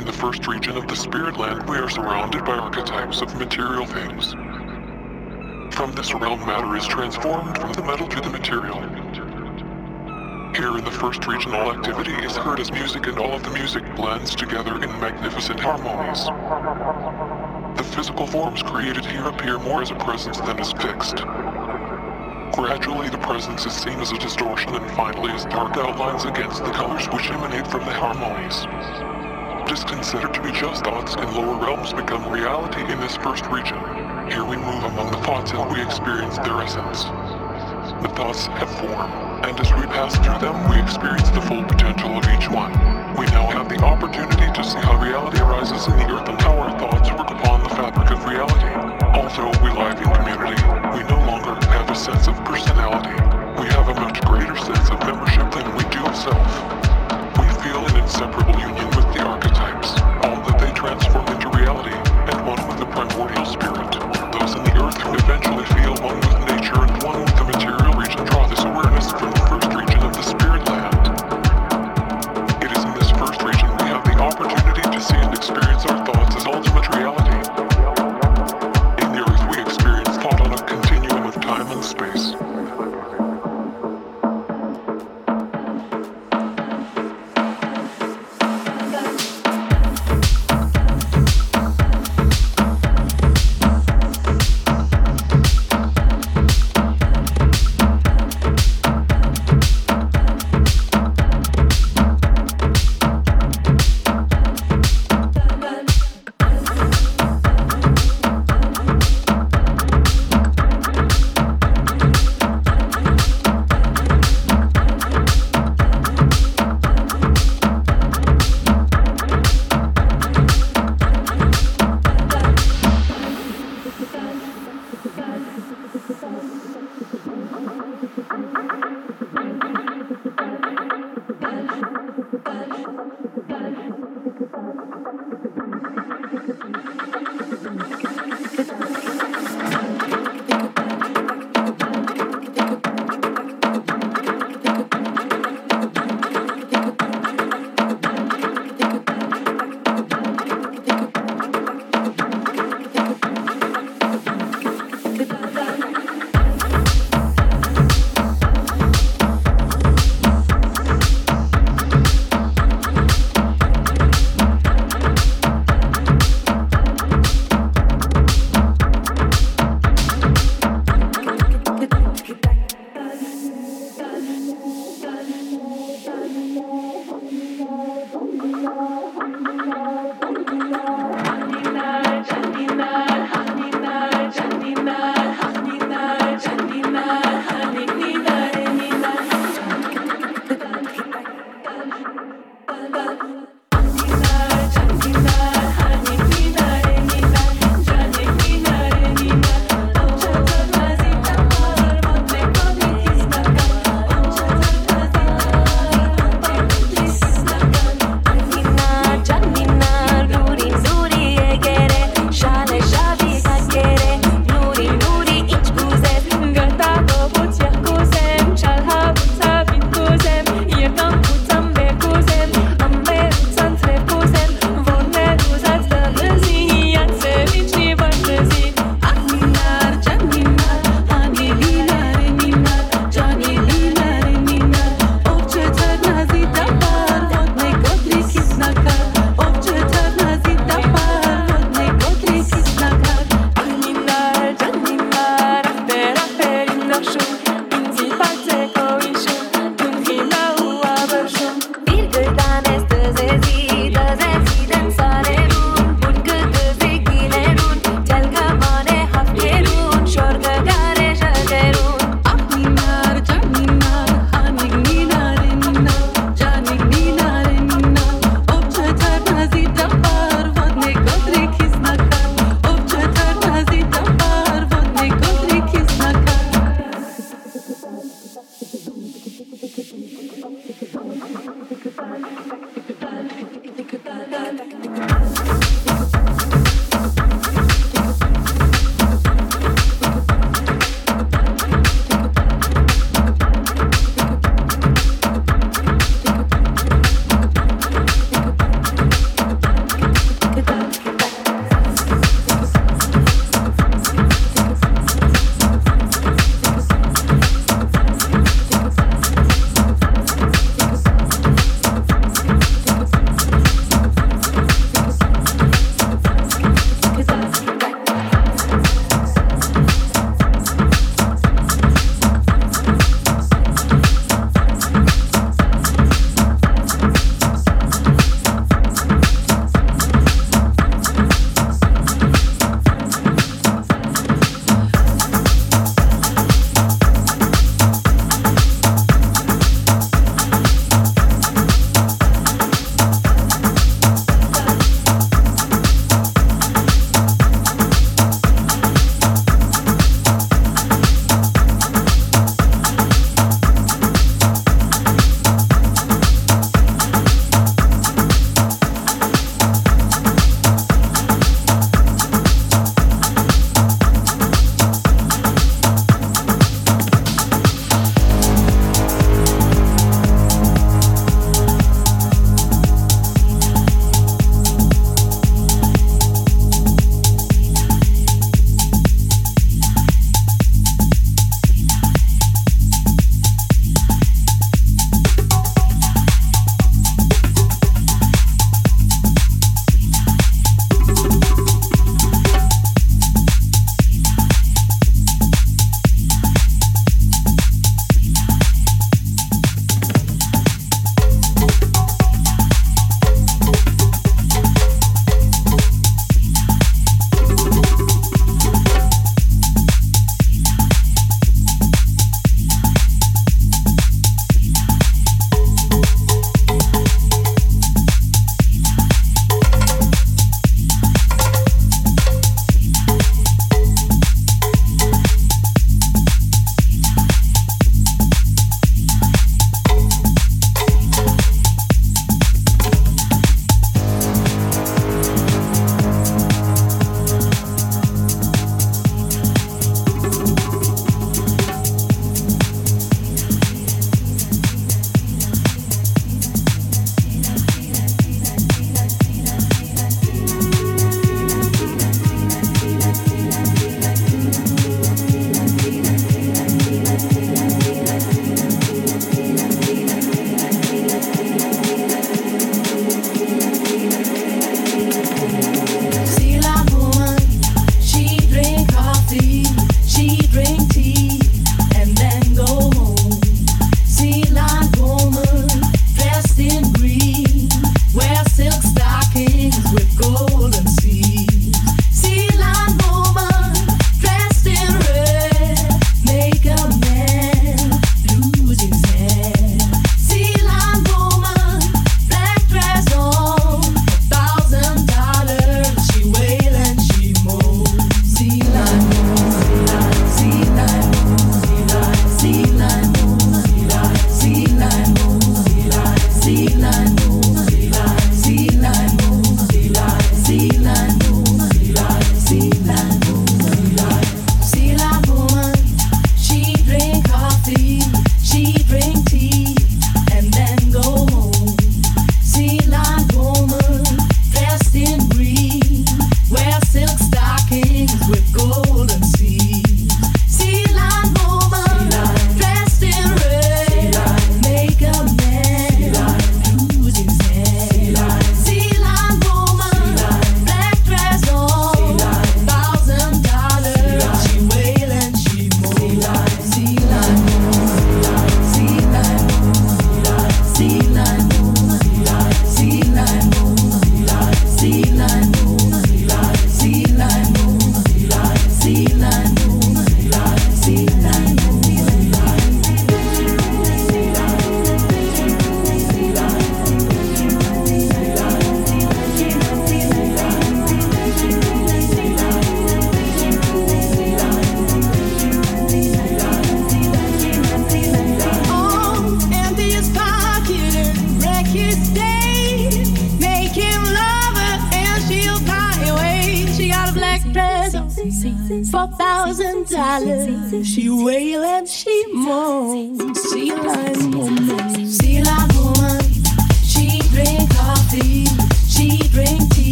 In the first region of the spirit land, we are surrounded by archetypes of material things. From this realm, matter is transformed from the metal to the material. Here in the first region, all activity is heard as music and all of the music blends together in magnificent harmonies. The physical forms created here appear more as a presence than as fixed. Gradually, the presence is seen as a distortion and finally as dark outlines against the colors which emanate from the harmonies. What is considered to be just thoughts in lower realms become reality in this first region. Here we move among the thoughts and we experience their essence. The thoughts have form, and as we pass through them, we experience the full potential of each one. We now have the opportunity to see how reality arises in the earth and how our thoughts work upon the fabric of reality. Although we live in community, we no longer have a sense of personality. We have a much greater sense of membership than we do of self. We feel an inseparable union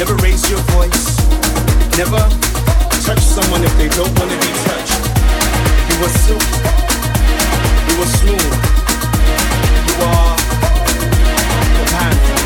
Never raise your voice. Never touch someone if they don't want to be touched. You are silky. You are smooth. You are the.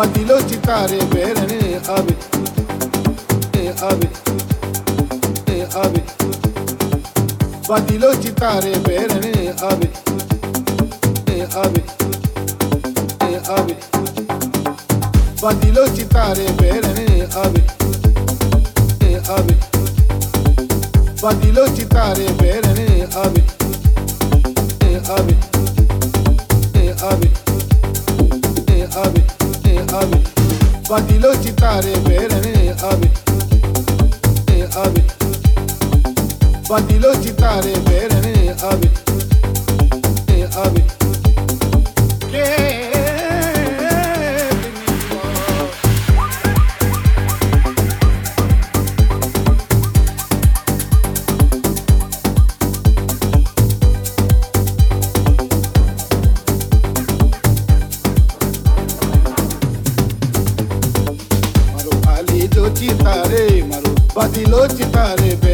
Badilo chitare berene abi e abi e abi Badilo chitare berene abi e abi e abi Badilo chitare berene abi e abi Badilo chitare berene abi e abi e abi e abi e abi Badilo chitare berene abi e abi Badilo chitare berene abi e abi maru badilo chitare berene